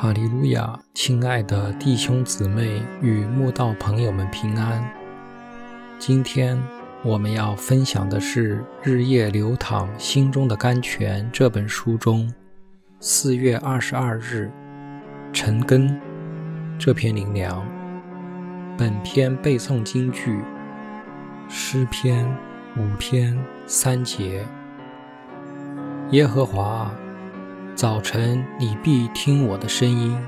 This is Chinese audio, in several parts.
哈利路亚亲爱的弟兄姊妹与慕道朋友们平安。今天我们要分享的是《日夜流淌心中的甘泉》这本书中四月二十二日陈根这篇灵粮。本篇背诵京剧诗篇五篇三节。耶和华，早晨你必听我的声音。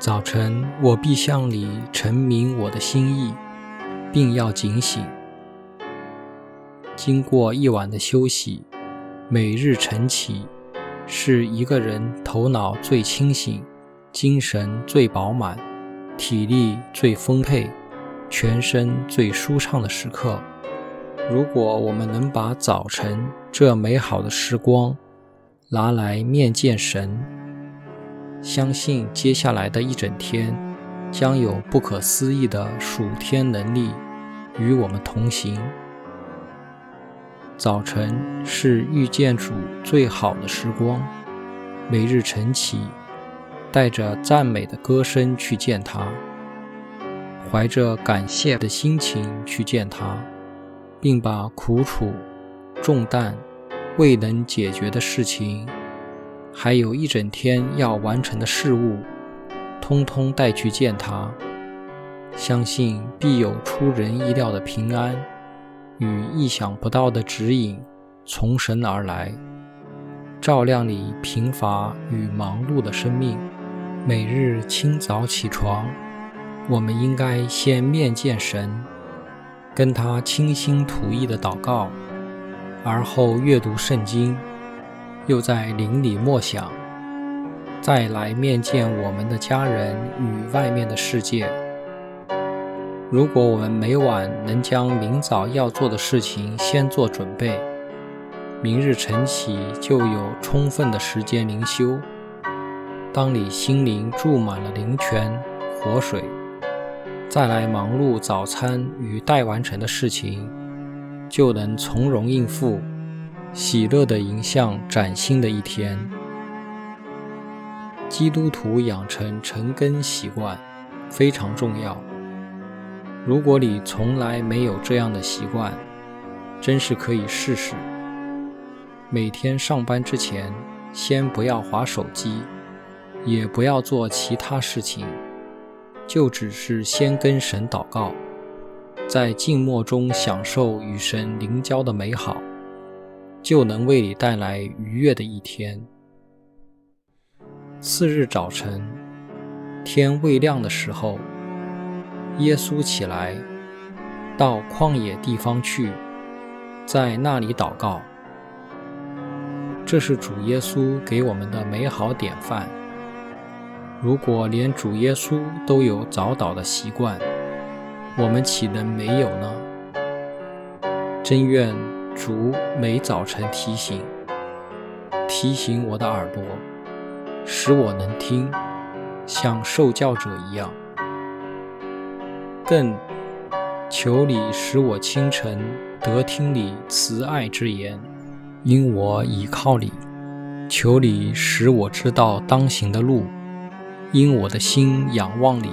早晨，我必向你陈明我的心意，并要警醒。经过一晚的休息，每日晨起是一个人头脑最清醒、精神最饱满、体力最丰沛、全身最舒畅的时刻。如果我们能把早晨这美好的时光拿来面见神，相信接下来的一整天将有不可思议的属天能力与我们同行。早晨是遇见主最好的时光，每日晨起，带着赞美的歌声去见他，怀着感谢的心情去见他，并把苦楚、重担、未能解决的事情。还有一整天要完成的事物，通通带去见他，相信必有出人意料的平安与意想不到的指引从神而来，照亮你贫乏与忙碌的生命。每日清早起床，我们应该先面见神，跟他倾心吐意的祷告，而后阅读圣经。又在林里默想，再来面见我们的家人与外面的世界。如果我们每晚能将明早要做的事情先做准备，明日晨起就有充分的时间灵修。当你心灵注满了灵泉活水，再来忙碌早餐与待完成的事情，就能从容应付。喜乐的迎向崭新的一天。基督徒养成晨根习惯非常重要。如果你从来没有这样的习惯，真是可以试试。每天上班之前，先不要划手机，也不要做其他事情，就只是先跟神祷告，在静默中享受与神灵交的美好。就能为你带来愉悦的一天。次日早晨，天未亮的时候，耶稣起来，到旷野地方去，在那里祷告。这是主耶稣给我们的美好典范。如果连主耶稣都有早祷的习惯，我们岂能没有呢？真愿。主每早晨提醒，提醒我的耳朵，使我能听，像受教者一样。更求你使我清晨得听你慈爱之言，因我倚靠你。求你使我知道当行的路，因我的心仰望你。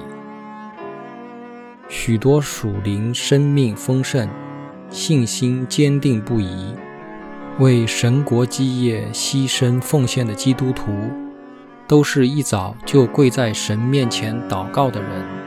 许多属灵生命丰盛。信心坚定不移，为神国基业牺牲奉献的基督徒，都是一早就跪在神面前祷告的人。